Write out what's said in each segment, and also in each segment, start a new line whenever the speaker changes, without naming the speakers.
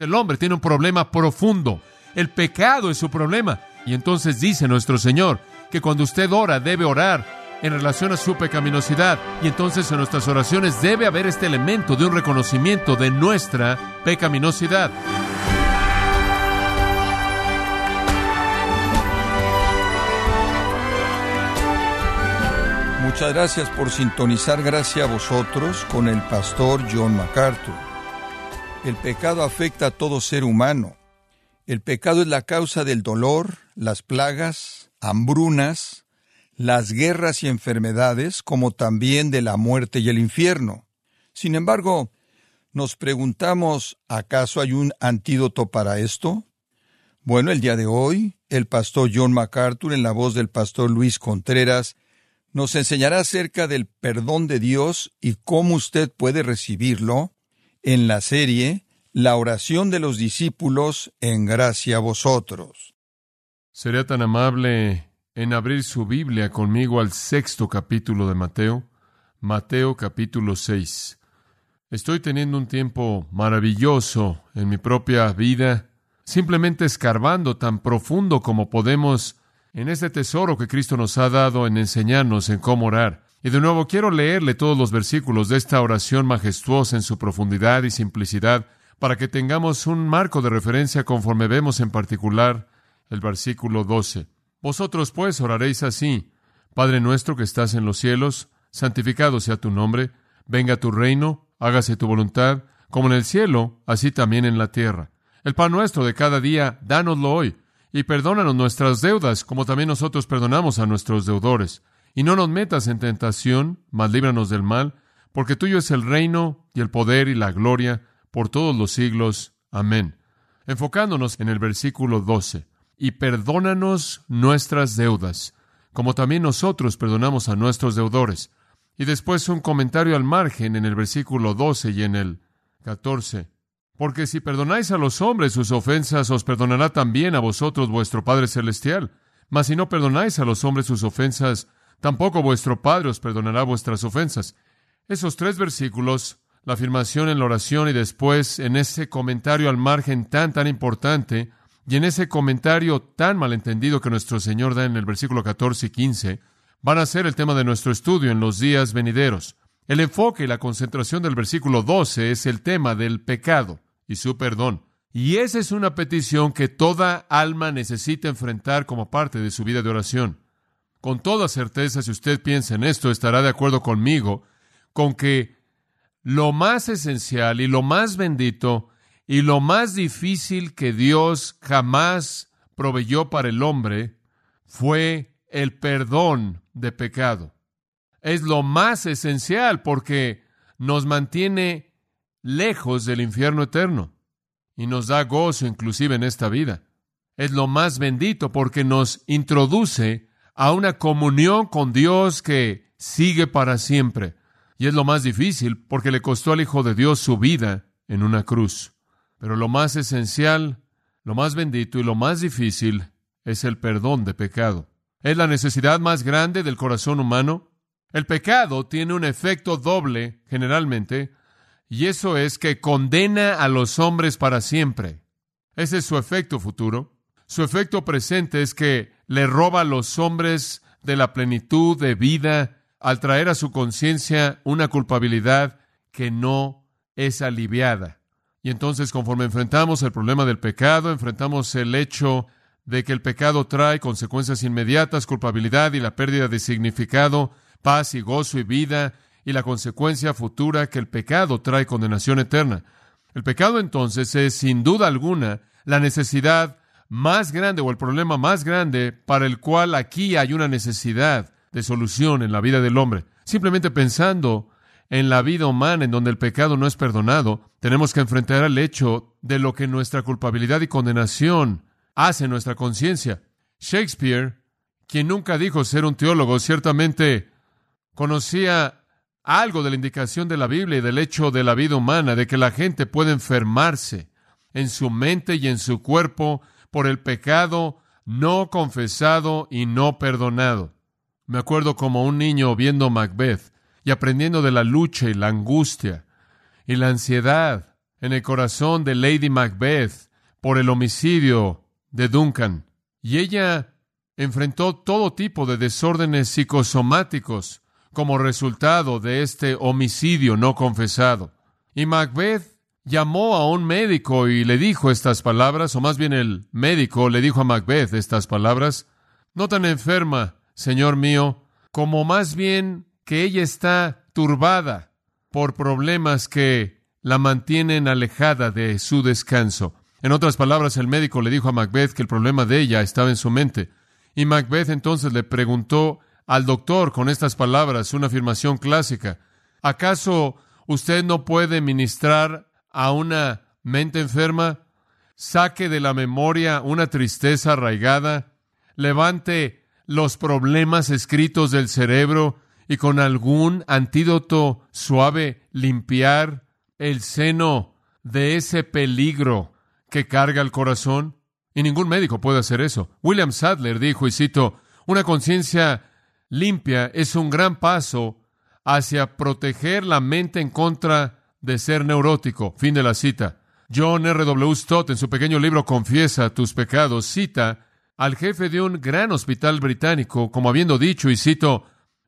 El hombre tiene un problema profundo. El pecado es su problema. Y entonces dice nuestro Señor que cuando usted ora debe orar en relación a su pecaminosidad. Y entonces en nuestras oraciones debe haber este elemento de un reconocimiento de nuestra pecaminosidad.
Muchas gracias por sintonizar gracias a vosotros con el pastor John MacArthur. El pecado afecta a todo ser humano. El pecado es la causa del dolor, las plagas, hambrunas, las guerras y enfermedades, como también de la muerte y el infierno. Sin embargo, nos preguntamos, ¿acaso hay un antídoto para esto? Bueno, el día de hoy, el pastor John MacArthur, en la voz del pastor Luis Contreras, nos enseñará acerca del perdón de Dios y cómo usted puede recibirlo en la serie La oración de los discípulos en gracia a vosotros.
Sería tan amable en abrir su Biblia conmigo al sexto capítulo de Mateo, Mateo capítulo 6. Estoy teniendo un tiempo maravilloso en mi propia vida, simplemente escarbando tan profundo como podemos en este tesoro que Cristo nos ha dado en enseñarnos en cómo orar. Y de nuevo quiero leerle todos los versículos de esta oración majestuosa en su profundidad y simplicidad, para que tengamos un marco de referencia conforme vemos en particular el versículo 12. Vosotros pues oraréis así, Padre nuestro que estás en los cielos, santificado sea tu nombre, venga tu reino, hágase tu voluntad, como en el cielo, así también en la tierra. El pan nuestro de cada día, dánoslo hoy, y perdónanos nuestras deudas, como también nosotros perdonamos a nuestros deudores. Y no nos metas en tentación, mas líbranos del mal, porque tuyo es el reino, y el poder, y la gloria, por todos los siglos. Amén. Enfocándonos en el versículo 12 y perdónanos nuestras deudas, como también nosotros perdonamos a nuestros deudores. Y después un comentario al margen en el versículo 12 y en el 14. Porque si perdonáis a los hombres sus ofensas, os perdonará también a vosotros vuestro Padre Celestial. Mas si no perdonáis a los hombres sus ofensas, tampoco vuestro Padre os perdonará vuestras ofensas. Esos tres versículos, la afirmación en la oración y después en ese comentario al margen tan tan importante, y en ese comentario tan malentendido que nuestro Señor da en el versículo 14 y 15, van a ser el tema de nuestro estudio en los días venideros. El enfoque y la concentración del versículo 12 es el tema del pecado y su perdón. Y esa es una petición que toda alma necesita enfrentar como parte de su vida de oración. Con toda certeza, si usted piensa en esto, estará de acuerdo conmigo con que lo más esencial y lo más bendito y lo más difícil que Dios jamás proveyó para el hombre fue el perdón de pecado. Es lo más esencial porque nos mantiene lejos del infierno eterno y nos da gozo inclusive en esta vida. Es lo más bendito porque nos introduce a una comunión con Dios que sigue para siempre. Y es lo más difícil porque le costó al Hijo de Dios su vida en una cruz. Pero lo más esencial, lo más bendito y lo más difícil es el perdón de pecado. Es la necesidad más grande del corazón humano. El pecado tiene un efecto doble, generalmente, y eso es que condena a los hombres para siempre. Ese es su efecto futuro. Su efecto presente es que le roba a los hombres de la plenitud de vida al traer a su conciencia una culpabilidad que no es aliviada. Y entonces conforme enfrentamos el problema del pecado, enfrentamos el hecho de que el pecado trae consecuencias inmediatas, culpabilidad y la pérdida de significado, paz y gozo y vida, y la consecuencia futura que el pecado trae condenación eterna. El pecado entonces es sin duda alguna la necesidad más grande o el problema más grande para el cual aquí hay una necesidad de solución en la vida del hombre. Simplemente pensando en la vida humana en donde el pecado no es perdonado, tenemos que enfrentar el hecho de lo que nuestra culpabilidad y condenación hace en nuestra conciencia. Shakespeare, quien nunca dijo ser un teólogo, ciertamente conocía algo de la indicación de la Biblia y del hecho de la vida humana, de que la gente puede enfermarse en su mente y en su cuerpo por el pecado no confesado y no perdonado. Me acuerdo como un niño viendo Macbeth y aprendiendo de la lucha y la angustia y la ansiedad en el corazón de Lady Macbeth por el homicidio de Duncan. Y ella enfrentó todo tipo de desórdenes psicosomáticos como resultado de este homicidio no confesado. Y Macbeth llamó a un médico y le dijo estas palabras, o más bien el médico le dijo a Macbeth estas palabras, no tan enferma, señor mío, como más bien que ella está turbada por problemas que la mantienen alejada de su descanso. En otras palabras, el médico le dijo a Macbeth que el problema de ella estaba en su mente. Y Macbeth entonces le preguntó al doctor con estas palabras, una afirmación clásica, ¿acaso usted no puede ministrar a una mente enferma? Saque de la memoria una tristeza arraigada, levante los problemas escritos del cerebro y con algún antídoto suave limpiar el seno de ese peligro que carga el corazón? Y ningún médico puede hacer eso. William Sadler dijo, y cito, una conciencia limpia es un gran paso hacia proteger la mente en contra de ser neurótico. Fin de la cita. John R. W. Stott en su pequeño libro Confiesa tus pecados cita al jefe de un gran hospital británico como habiendo dicho, y cito,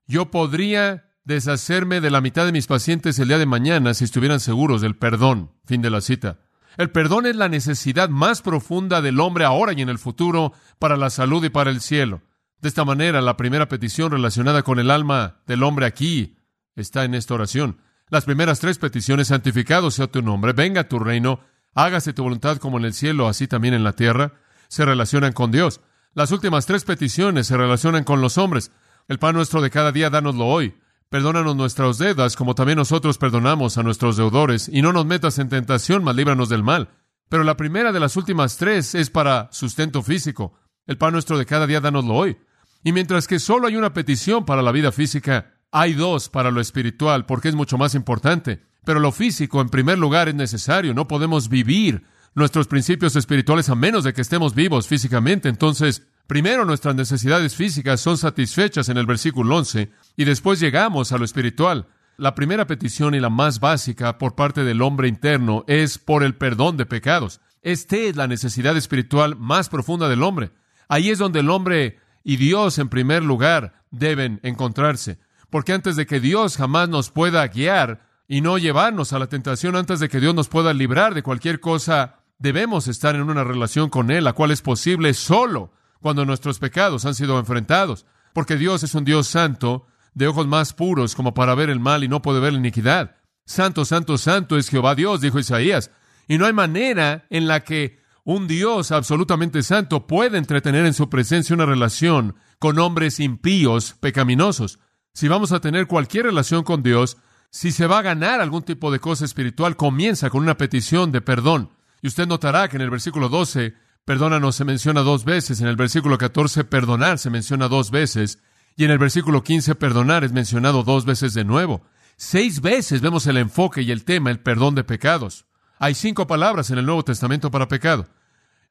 yo podría deshacerme de la mitad de mis pacientes el día de mañana si estuvieran seguros del perdón. Fin de la cita. El perdón es la necesidad más profunda del hombre ahora y en el futuro para la salud y para el cielo. De esta manera, la primera petición relacionada con el alma del hombre aquí está en esta oración. Las primeras tres peticiones, santificado sea tu nombre, venga tu reino, hágase tu voluntad como en el cielo, así también en la tierra, se relacionan con Dios. Las últimas tres peticiones se relacionan con los hombres. El pan nuestro de cada día, dánoslo hoy. Perdónanos nuestras deudas, como también nosotros perdonamos a nuestros deudores, y no nos metas en tentación, mas líbranos del mal. Pero la primera de las últimas tres es para sustento físico. El pan nuestro de cada día, dánoslo hoy. Y mientras que solo hay una petición para la vida física, hay dos para lo espiritual, porque es mucho más importante. Pero lo físico, en primer lugar, es necesario. No podemos vivir nuestros principios espirituales a menos de que estemos vivos físicamente. Entonces, primero nuestras necesidades físicas son satisfechas en el versículo 11 y después llegamos a lo espiritual. La primera petición y la más básica por parte del hombre interno es por el perdón de pecados. Esta es la necesidad espiritual más profunda del hombre. Ahí es donde el hombre y Dios en primer lugar deben encontrarse. Porque antes de que Dios jamás nos pueda guiar y no llevarnos a la tentación, antes de que Dios nos pueda librar de cualquier cosa, debemos estar en una relación con Él, la cual es posible solo cuando nuestros pecados han sido enfrentados. Porque Dios es un Dios santo, de ojos más puros como para ver el mal y no puede ver la iniquidad. Santo, santo, santo es Jehová Dios, dijo Isaías. Y no hay manera en la que un Dios absolutamente santo puede entretener en su presencia una relación con hombres impíos, pecaminosos. Si vamos a tener cualquier relación con Dios, si se va a ganar algún tipo de cosa espiritual, comienza con una petición de perdón. Y usted notará que en el versículo 12, perdónanos se menciona dos veces, en el versículo 14, perdonar se menciona dos veces, y en el versículo 15, perdonar es mencionado dos veces de nuevo. Seis veces vemos el enfoque y el tema, el perdón de pecados. Hay cinco palabras en el Nuevo Testamento para pecado.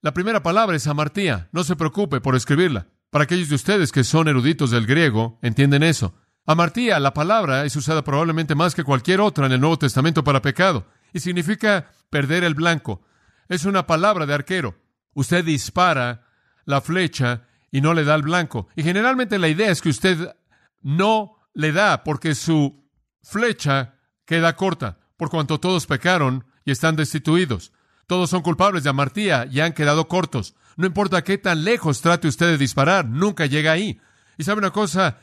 La primera palabra es amartía. No se preocupe por escribirla. Para aquellos de ustedes que son eruditos del griego, entienden eso. Amartía, la palabra, es usada probablemente más que cualquier otra en el Nuevo Testamento para pecado, y significa perder el blanco. Es una palabra de arquero. Usted dispara la flecha y no le da el blanco. Y generalmente la idea es que usted no le da porque su flecha queda corta, por cuanto todos pecaron y están destituidos. Todos son culpables de amartía y han quedado cortos. No importa qué tan lejos trate usted de disparar, nunca llega ahí. Y sabe una cosa,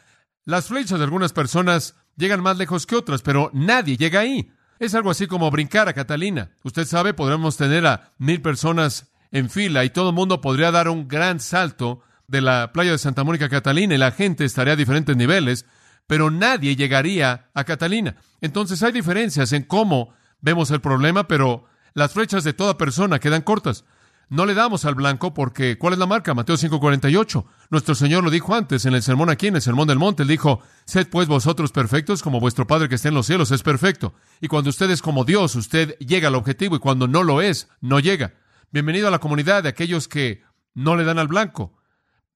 las flechas de algunas personas llegan más lejos que otras, pero nadie llega ahí. Es algo así como brincar a Catalina. Usted sabe, podremos tener a mil personas en fila y todo el mundo podría dar un gran salto de la playa de Santa Mónica a Catalina y la gente estaría a diferentes niveles, pero nadie llegaría a Catalina. Entonces hay diferencias en cómo vemos el problema, pero las flechas de toda persona quedan cortas. No le damos al blanco porque, ¿cuál es la marca? Mateo 5:48. Nuestro Señor lo dijo antes en el sermón aquí, en el sermón del monte. Él dijo, sed pues vosotros perfectos como vuestro Padre que está en los cielos es perfecto. Y cuando usted es como Dios, usted llega al objetivo y cuando no lo es, no llega. Bienvenido a la comunidad de aquellos que no le dan al blanco.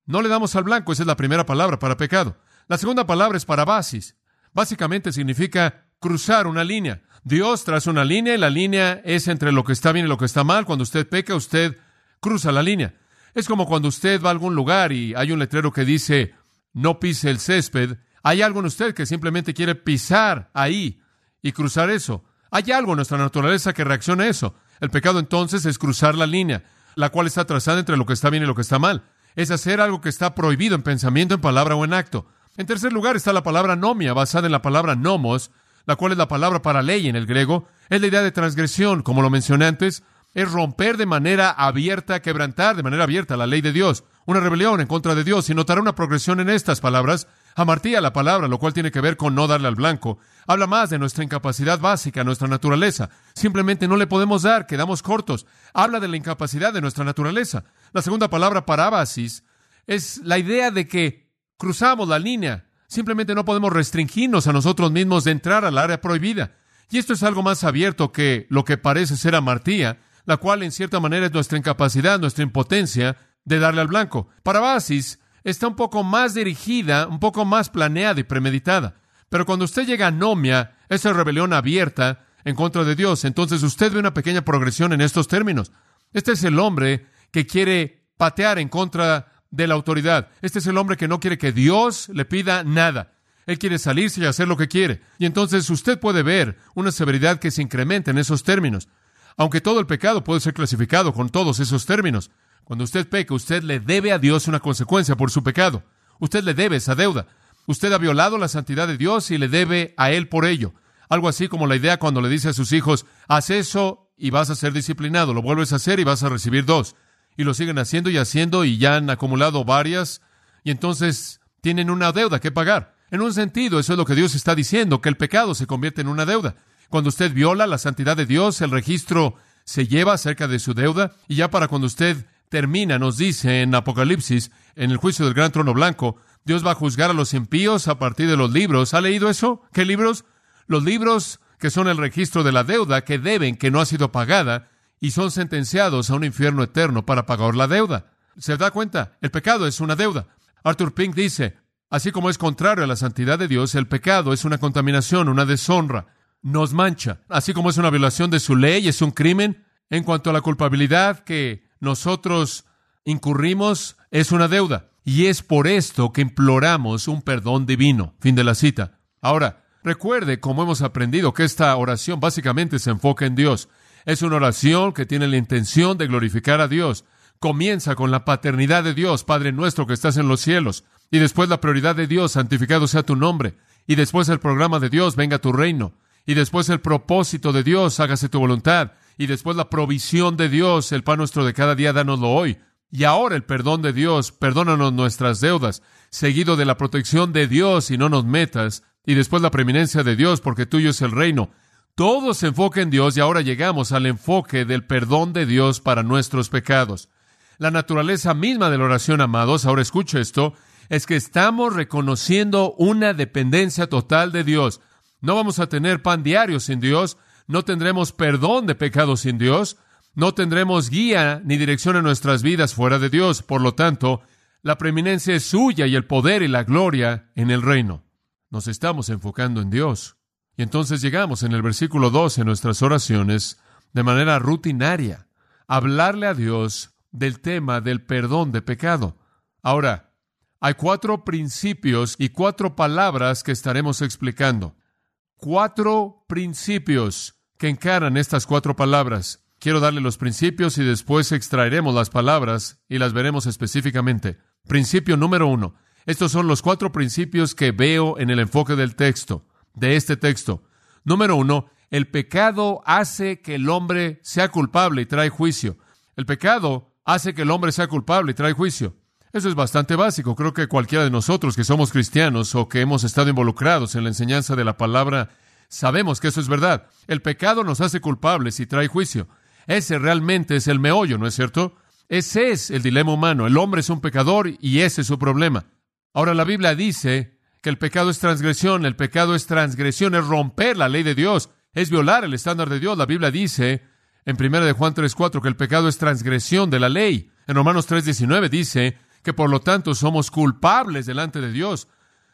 No le damos al blanco, esa es la primera palabra para pecado. La segunda palabra es para basis. Básicamente significa cruzar una línea. Dios traza una línea y la línea es entre lo que está bien y lo que está mal. Cuando usted peca, usted cruza la línea. Es como cuando usted va a algún lugar y hay un letrero que dice no pise el césped. Hay algo en usted que simplemente quiere pisar ahí y cruzar eso. Hay algo en nuestra naturaleza que reacciona a eso. El pecado entonces es cruzar la línea, la cual está trazada entre lo que está bien y lo que está mal. Es hacer algo que está prohibido en pensamiento, en palabra o en acto. En tercer lugar está la palabra nomia, basada en la palabra nomos, la cual es la palabra para ley en el griego. Es la idea de transgresión, como lo mencioné antes. Es romper de manera abierta, quebrantar de manera abierta la ley de Dios. Una rebelión en contra de Dios. Y notará una progresión en estas palabras. Amartía la palabra, lo cual tiene que ver con no darle al blanco. Habla más de nuestra incapacidad básica, nuestra naturaleza. Simplemente no le podemos dar, quedamos cortos. Habla de la incapacidad de nuestra naturaleza. La segunda palabra, parábasis, es la idea de que cruzamos la línea. Simplemente no podemos restringirnos a nosotros mismos de entrar al área prohibida. Y esto es algo más abierto que lo que parece ser amartía, la cual en cierta manera es nuestra incapacidad, nuestra impotencia de darle al blanco. Parábasis está un poco más dirigida, un poco más planeada y premeditada. Pero cuando usted llega a Nomia, esa rebelión abierta en contra de Dios, entonces usted ve una pequeña progresión en estos términos. Este es el hombre que quiere patear en contra de la autoridad. Este es el hombre que no quiere que Dios le pida nada. Él quiere salirse y hacer lo que quiere. Y entonces usted puede ver una severidad que se incrementa en esos términos. Aunque todo el pecado puede ser clasificado con todos esos términos. Cuando usted peca, usted le debe a Dios una consecuencia por su pecado. Usted le debe esa deuda. Usted ha violado la santidad de Dios y le debe a Él por ello. Algo así como la idea cuando le dice a sus hijos, haz eso y vas a ser disciplinado, lo vuelves a hacer y vas a recibir dos. Y lo siguen haciendo y haciendo y ya han acumulado varias y entonces tienen una deuda que pagar. En un sentido, eso es lo que Dios está diciendo, que el pecado se convierte en una deuda. Cuando usted viola la santidad de Dios, el registro se lleva acerca de su deuda y ya para cuando usted termina, nos dice en Apocalipsis, en el juicio del gran trono blanco, Dios va a juzgar a los impíos a partir de los libros. ¿Ha leído eso? ¿Qué libros? Los libros que son el registro de la deuda que deben, que no ha sido pagada, y son sentenciados a un infierno eterno para pagar la deuda. ¿Se da cuenta? El pecado es una deuda. Arthur Pink dice, así como es contrario a la santidad de Dios, el pecado es una contaminación, una deshonra, nos mancha. Así como es una violación de su ley, es un crimen. En cuanto a la culpabilidad que nosotros incurrimos es una deuda. Y es por esto que imploramos un perdón divino. Fin de la cita. Ahora, recuerde cómo hemos aprendido que esta oración básicamente se enfoca en Dios. Es una oración que tiene la intención de glorificar a Dios. Comienza con la paternidad de Dios, Padre nuestro que estás en los cielos. Y después la prioridad de Dios, santificado sea tu nombre. Y después el programa de Dios, venga tu reino. Y después el propósito de Dios, hágase tu voluntad y después la provisión de Dios, el pan nuestro de cada día, dánoslo hoy. Y ahora el perdón de Dios, perdónanos nuestras deudas, seguido de la protección de Dios y no nos metas, y después la preeminencia de Dios, porque tuyo es el reino. Todo se enfoca en Dios y ahora llegamos al enfoque del perdón de Dios para nuestros pecados. La naturaleza misma de la oración, amados, ahora escucho esto, es que estamos reconociendo una dependencia total de Dios. No vamos a tener pan diario sin Dios, no tendremos perdón de pecados sin Dios, no tendremos guía ni dirección en nuestras vidas fuera de Dios. Por lo tanto, la preeminencia es suya y el poder y la gloria en el reino. Nos estamos enfocando en Dios. Y entonces llegamos en el versículo 12 en nuestras oraciones de manera rutinaria, a hablarle a Dios del tema del perdón de pecado. Ahora, hay cuatro principios y cuatro palabras que estaremos explicando. Cuatro principios que encaran estas cuatro palabras. Quiero darle los principios y después extraeremos las palabras y las veremos específicamente. Principio número uno. Estos son los cuatro principios que veo en el enfoque del texto, de este texto. Número uno, el pecado hace que el hombre sea culpable y trae juicio. El pecado hace que el hombre sea culpable y trae juicio. Eso es bastante básico. Creo que cualquiera de nosotros que somos cristianos o que hemos estado involucrados en la enseñanza de la palabra Sabemos que eso es verdad. El pecado nos hace culpables y trae juicio. Ese realmente es el meollo, ¿no es cierto? Ese es el dilema humano. El hombre es un pecador y ese es su problema. Ahora la Biblia dice que el pecado es transgresión, el pecado es transgresión, es romper la ley de Dios, es violar el estándar de Dios. La Biblia dice en 1 de Juan 3:4 que el pecado es transgresión de la ley. En Romanos 3:19 dice que por lo tanto somos culpables delante de Dios.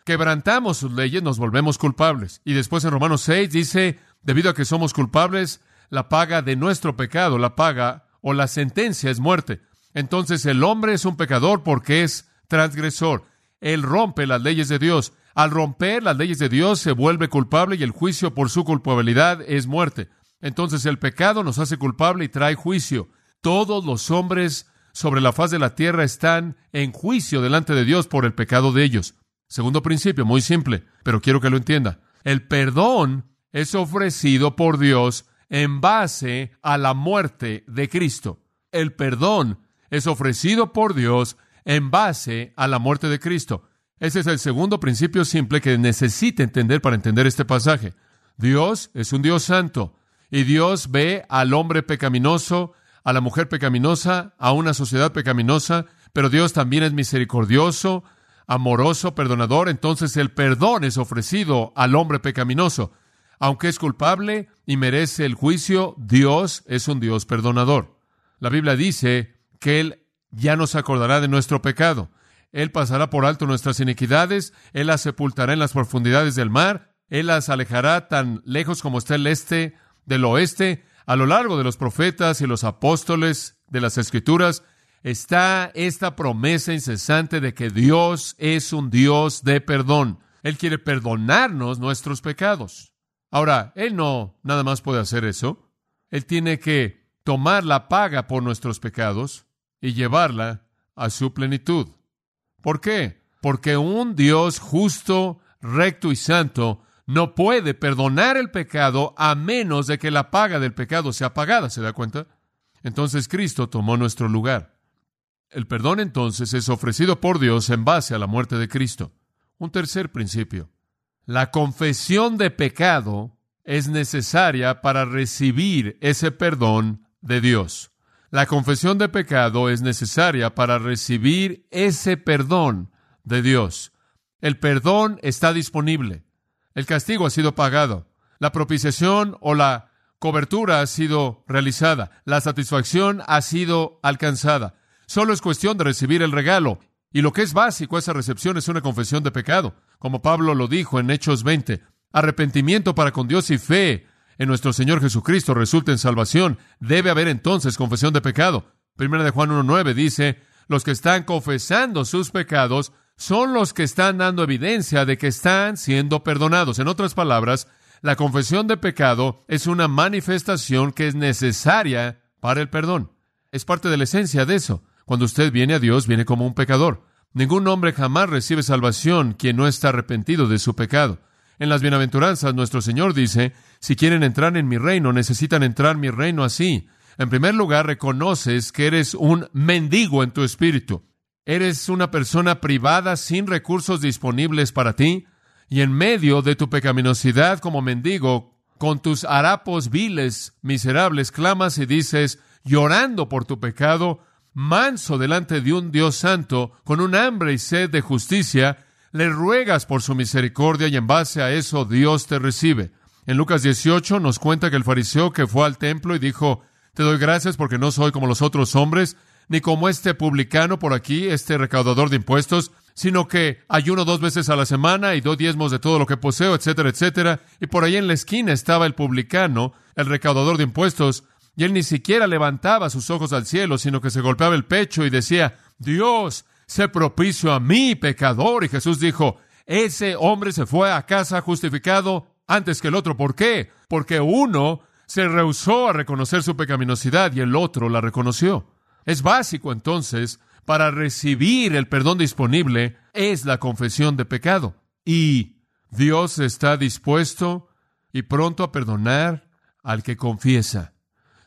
quebrantamos sus leyes, nos volvemos culpables. Y después en Romanos 6 dice, debido a que somos culpables, la paga de nuestro pecado, la paga o la sentencia es muerte. Entonces el hombre es un pecador porque es transgresor. Él rompe las leyes de Dios. Al romper las leyes de Dios se vuelve culpable y el juicio por su culpabilidad es muerte. Entonces el pecado nos hace culpable y trae juicio. Todos los hombres sobre la faz de la tierra están en juicio delante de Dios por el pecado de ellos. Segundo principio, muy simple, pero quiero que lo entienda. El perdón es ofrecido por Dios en base a la muerte de Cristo. El perdón es ofrecido por Dios en base a la muerte de Cristo. Ese es el segundo principio simple que necesita entender para entender este pasaje. Dios es un Dios santo y Dios ve al hombre pecaminoso, a la mujer pecaminosa, a una sociedad pecaminosa, pero Dios también es misericordioso, amoroso, perdonador. Entonces el perdón es ofrecido al hombre pecaminoso. Aunque es culpable y merece el juicio, Dios es un Dios perdonador. La Biblia dice que Él ya no se acordará de nuestro pecado. Él pasará por alto nuestras iniquidades, Él las sepultará en las profundidades del mar, Él las alejará tan lejos como está el este del oeste. A lo largo de los profetas y los apóstoles de las Escrituras está esta promesa incesante de que Dios es un Dios de perdón. Él quiere perdonarnos nuestros pecados. Ahora, Él no nada más puede hacer eso. Él tiene que tomar la paga por nuestros pecados y llevarla a su plenitud. ¿Por qué? Porque un Dios justo, recto y santo no puede perdonar el pecado a menos de que la paga del pecado sea pagada, ¿se da cuenta? Entonces Cristo tomó nuestro lugar. El perdón entonces es ofrecido por Dios en base a la muerte de Cristo. Un tercer principio. La confesión de pecado es necesaria para recibir ese perdón de Dios. La confesión de pecado es necesaria para recibir ese perdón de Dios. El perdón está disponible. El castigo ha sido pagado. La propiciación o la cobertura ha sido realizada. La satisfacción ha sido alcanzada. Solo es cuestión de recibir el regalo. Y lo que es básico, esa recepción es una confesión de pecado como Pablo lo dijo en Hechos 20. Arrepentimiento para con Dios y fe en nuestro Señor Jesucristo resulta en salvación. Debe haber entonces confesión de pecado. Primera de Juan 1.9 dice, los que están confesando sus pecados son los que están dando evidencia de que están siendo perdonados. En otras palabras, la confesión de pecado es una manifestación que es necesaria para el perdón. Es parte de la esencia de eso. Cuando usted viene a Dios, viene como un pecador. Ningún hombre jamás recibe salvación quien no está arrepentido de su pecado. En las bienaventuranzas nuestro Señor dice, si quieren entrar en mi reino, necesitan entrar en mi reino así. En primer lugar, reconoces que eres un mendigo en tu espíritu. Eres una persona privada sin recursos disponibles para ti, y en medio de tu pecaminosidad como mendigo, con tus harapos viles, miserables, clamas y dices, llorando por tu pecado, manso delante de un Dios santo, con un hambre y sed de justicia, le ruegas por su misericordia y en base a eso Dios te recibe. En Lucas 18 nos cuenta que el fariseo que fue al templo y dijo, te doy gracias porque no soy como los otros hombres, ni como este publicano por aquí, este recaudador de impuestos, sino que ayuno dos veces a la semana y doy diezmos de todo lo que poseo, etcétera, etcétera. Y por ahí en la esquina estaba el publicano, el recaudador de impuestos, y él ni siquiera levantaba sus ojos al cielo, sino que se golpeaba el pecho y decía, Dios, sé propicio a mí, pecador. Y Jesús dijo, ese hombre se fue a casa justificado antes que el otro. ¿Por qué? Porque uno se rehusó a reconocer su pecaminosidad y el otro la reconoció. Es básico entonces, para recibir el perdón disponible, es la confesión de pecado. Y Dios está dispuesto y pronto a perdonar al que confiesa.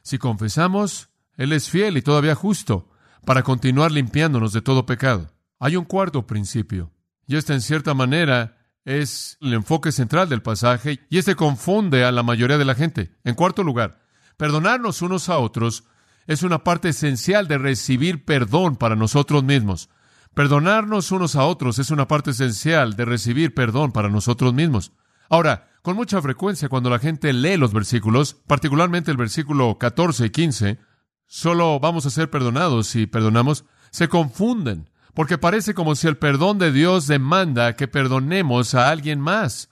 Si confesamos, Él es fiel y todavía justo para continuar limpiándonos de todo pecado. Hay un cuarto principio, y este en cierta manera es el enfoque central del pasaje, y este confunde a la mayoría de la gente. En cuarto lugar, perdonarnos unos a otros es una parte esencial de recibir perdón para nosotros mismos. Perdonarnos unos a otros es una parte esencial de recibir perdón para nosotros mismos. Ahora, con mucha frecuencia cuando la gente lee los versículos, particularmente el versículo 14 y 15, solo vamos a ser perdonados si perdonamos, se confunden porque parece como si el perdón de Dios demanda que perdonemos a alguien más.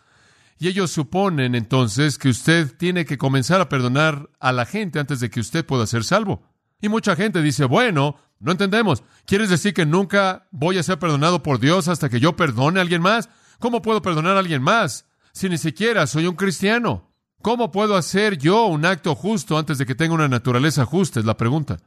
Y ellos suponen entonces que usted tiene que comenzar a perdonar a la gente antes de que usted pueda ser salvo. Y mucha gente dice, bueno, no entendemos. ¿Quieres decir que nunca voy a ser perdonado por Dios hasta que yo perdone a alguien más? ¿Cómo puedo perdonar a alguien más si ni siquiera soy un cristiano? ¿Cómo puedo hacer yo un acto justo antes de que tenga una naturaleza justa? Es la pregunta.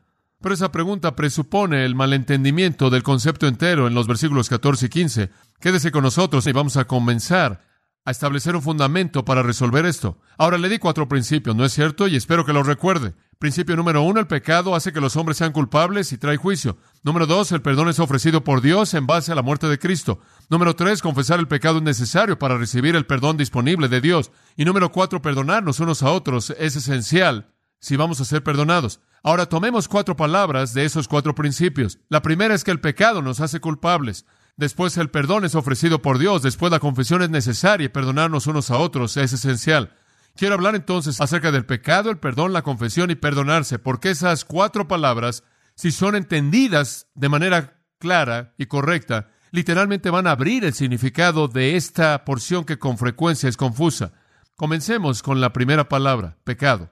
Pero esa pregunta presupone el malentendimiento del concepto entero en los versículos 14 y 15. Quédese con nosotros y vamos a comenzar a establecer un fundamento para resolver esto. Ahora le di cuatro principios, ¿no es cierto? Y espero que los recuerde. Principio número uno, el pecado hace que los hombres sean culpables y trae juicio. Número dos, el perdón es ofrecido por Dios en base a la muerte de Cristo. Número tres, confesar el pecado es necesario para recibir el perdón disponible de Dios. Y número cuatro, perdonarnos unos a otros es esencial si vamos a ser perdonados. Ahora tomemos cuatro palabras de esos cuatro principios. La primera es que el pecado nos hace culpables. Después el perdón es ofrecido por Dios. Después la confesión es necesaria y perdonarnos unos a otros es esencial. Quiero hablar entonces acerca del pecado, el perdón, la confesión y perdonarse, porque esas cuatro palabras, si son entendidas de manera clara y correcta, literalmente van a abrir el significado de esta porción que con frecuencia es confusa. Comencemos con la primera palabra, pecado.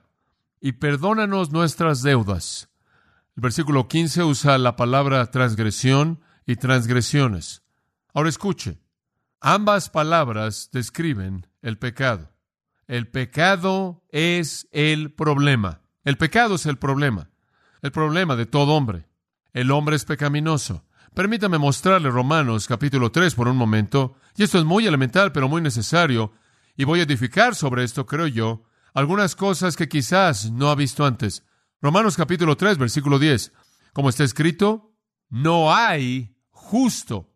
Y perdónanos nuestras deudas. El versículo 15 usa la palabra transgresión y transgresiones. Ahora escuche, ambas palabras describen el pecado. El pecado es el problema. El pecado es el problema. El problema de todo hombre. El hombre es pecaminoso. Permítame mostrarle Romanos capítulo 3 por un momento, y esto es muy elemental pero muy necesario, y voy a edificar sobre esto, creo yo, algunas cosas que quizás no ha visto antes. Romanos capítulo 3, versículo 10. Como está escrito, no hay justo,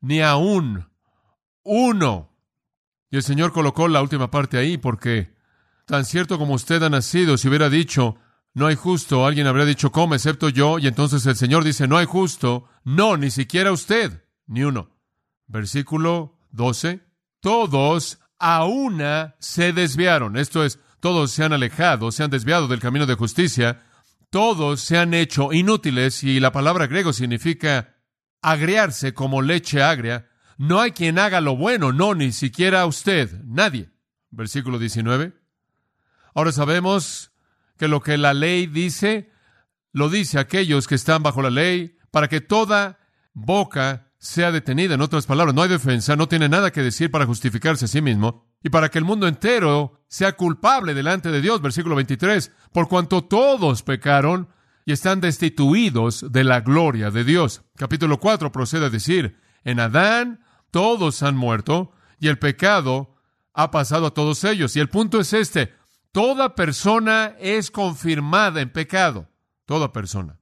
ni aún uno. Y el Señor colocó la última parte ahí porque tan cierto como usted ha nacido, si hubiera dicho, no hay justo, alguien habría dicho, ¿cómo? Excepto yo. Y entonces el Señor dice, no hay justo. No, ni siquiera usted, ni uno. Versículo 12. Todos a una se desviaron. Esto es, todos se han alejado, se han desviado del camino de justicia. Todos se han hecho inútiles y la palabra griego significa agriarse como leche agria. No hay quien haga lo bueno, no, ni siquiera usted, nadie. Versículo 19. Ahora sabemos que lo que la ley dice, lo dice aquellos que están bajo la ley, para que toda boca sea detenida. En otras palabras, no hay defensa, no tiene nada que decir para justificarse a sí mismo, y para que el mundo entero sea culpable delante de Dios. Versículo 23. Por cuanto todos pecaron y están destituidos de la gloria de Dios. Capítulo 4 procede a decir, en Adán todos han muerto y el pecado ha pasado a todos ellos. Y el punto es este, toda persona es confirmada en pecado, toda persona.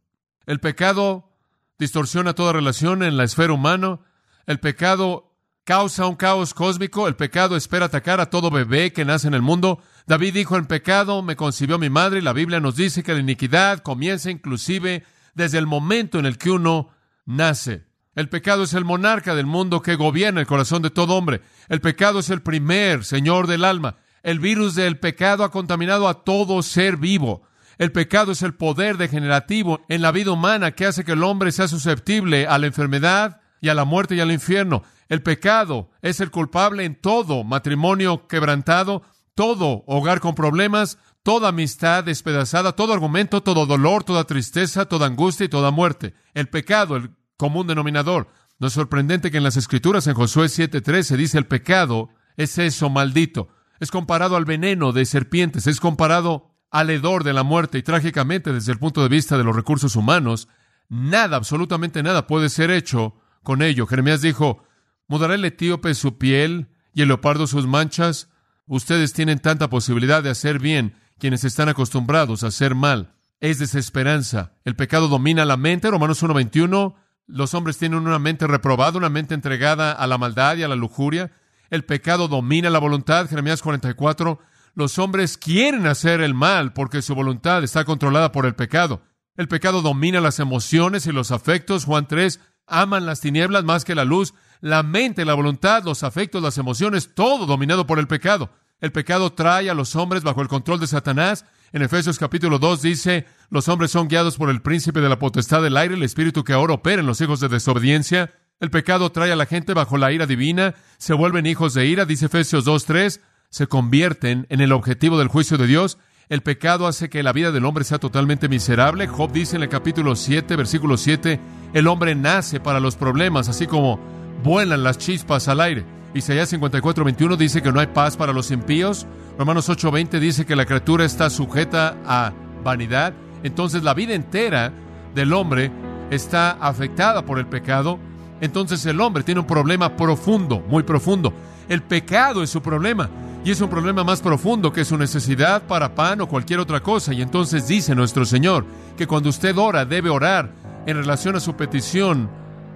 El pecado distorsiona toda relación en la esfera humana, el pecado causa un caos cósmico, el pecado espera atacar a todo bebé que nace en el mundo, David dijo, en pecado me concibió mi madre, y la Biblia nos dice que la iniquidad comienza inclusive desde el momento en el que uno nace. El pecado es el monarca del mundo que gobierna el corazón de todo hombre. El pecado es el primer señor del alma. El virus del pecado ha contaminado a todo ser vivo. El pecado es el poder degenerativo en la vida humana que hace que el hombre sea susceptible a la enfermedad y a la muerte y al infierno. El pecado es el culpable en todo matrimonio quebrantado, todo hogar con problemas, toda amistad despedazada, todo argumento, todo dolor, toda tristeza, toda angustia y toda muerte. El pecado, el común denominador. No es sorprendente que en las Escrituras, en Josué 7:13, dice el pecado es eso maldito. Es comparado al veneno de serpientes, es comparado al hedor de la muerte y trágicamente desde el punto de vista de los recursos humanos, nada, absolutamente nada puede ser hecho con ello. Jeremías dijo, ¿mudará el etíope su piel y el leopardo sus manchas? Ustedes tienen tanta posibilidad de hacer bien quienes están acostumbrados a hacer mal. Es desesperanza. El pecado domina la mente. Romanos 1.21. Los hombres tienen una mente reprobada, una mente entregada a la maldad y a la lujuria. El pecado domina la voluntad. Jeremías 44. Los hombres quieren hacer el mal porque su voluntad está controlada por el pecado. El pecado domina las emociones y los afectos. Juan 3. Aman las tinieblas más que la luz. La mente, la voluntad, los afectos, las emociones, todo dominado por el pecado. El pecado trae a los hombres bajo el control de Satanás. En Efesios capítulo 2 dice, los hombres son guiados por el príncipe de la potestad del aire, el espíritu que ahora opera en los hijos de desobediencia. El pecado trae a la gente bajo la ira divina, se vuelven hijos de ira, dice Efesios 2.3, se convierten en el objetivo del juicio de Dios. El pecado hace que la vida del hombre sea totalmente miserable. Job dice en el capítulo 7, versículo 7, el hombre nace para los problemas, así como vuelan las chispas al aire. Isaías 54, 21 dice que no hay paz para los impíos. Romanos 8, 20 dice que la criatura está sujeta a vanidad. Entonces la vida entera del hombre está afectada por el pecado. Entonces el hombre tiene un problema profundo, muy profundo. El pecado es su problema. Y es un problema más profundo que su necesidad para pan o cualquier otra cosa. Y entonces dice nuestro Señor que cuando usted ora debe orar en relación a su petición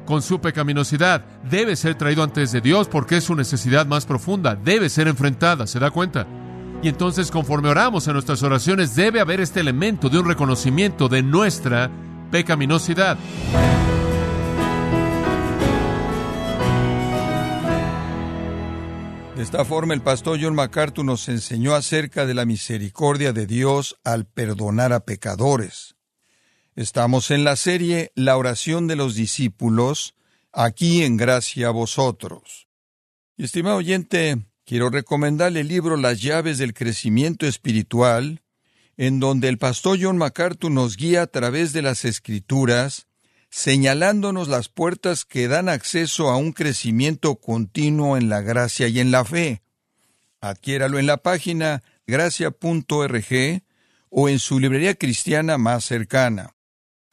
con su pecaminosidad. Debe ser traído antes de Dios porque es su necesidad más profunda. Debe ser enfrentada, ¿se da cuenta? Y entonces conforme oramos en nuestras oraciones debe haber este elemento de un reconocimiento de nuestra pecaminosidad.
De esta forma el pastor John MacArthur nos enseñó acerca de la misericordia de Dios al perdonar a pecadores. Estamos en la serie La oración de los discípulos, aquí en gracia a vosotros. Estimado oyente, quiero recomendarle el libro Las llaves del crecimiento espiritual, en donde el pastor John MacArthur nos guía a través de las escrituras, señalándonos las puertas que dan acceso a un crecimiento continuo en la gracia y en la fe. Adquiéralo en la página gracia.org o en su librería cristiana más cercana.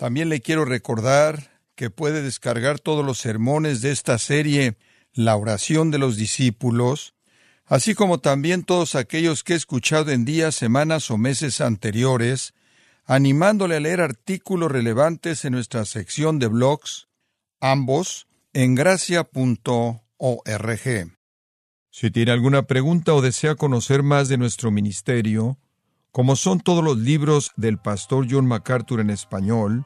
También le quiero recordar que puede descargar todos los sermones de esta serie La oración de los discípulos, así como también todos aquellos que he escuchado en días, semanas o meses anteriores, animándole a leer artículos relevantes en nuestra sección de blogs, ambos en gracia.org. Si tiene alguna pregunta o desea conocer más de nuestro ministerio, como son todos los libros del pastor John MacArthur en español,